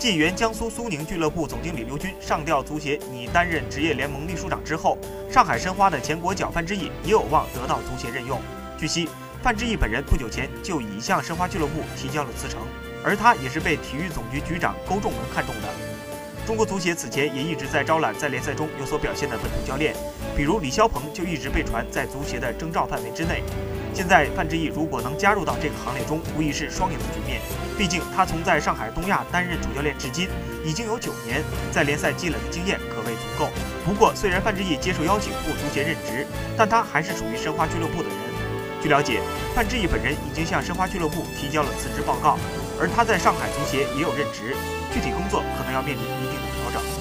继原江苏苏宁俱乐部总经理刘军上调足协拟担任职业联盟秘书长之后，上海申花的前国脚范志毅也有望得到足协任用。据悉，范志毅本人不久前就已向申花俱乐部提交了辞呈，而他也是被体育总局局长勾仲文看中的。中国足协此前也一直在招揽在联赛中有所表现的本土教练，比如李霄鹏就一直被传在足协的征召范围之内。现在范志毅如果能加入到这个行列中，无疑是双赢的局面。毕竟他从在上海东亚担任主教练至今已经有九年，在联赛积累的经验可谓足够。不过，虽然范志毅接受邀请赴足协任职，但他还是属于申花俱乐部的人。据了解，范志毅本人已经向申花俱乐部提交了辞职报告，而他在上海足协也有任职，具体工作可能要面临一定的调整。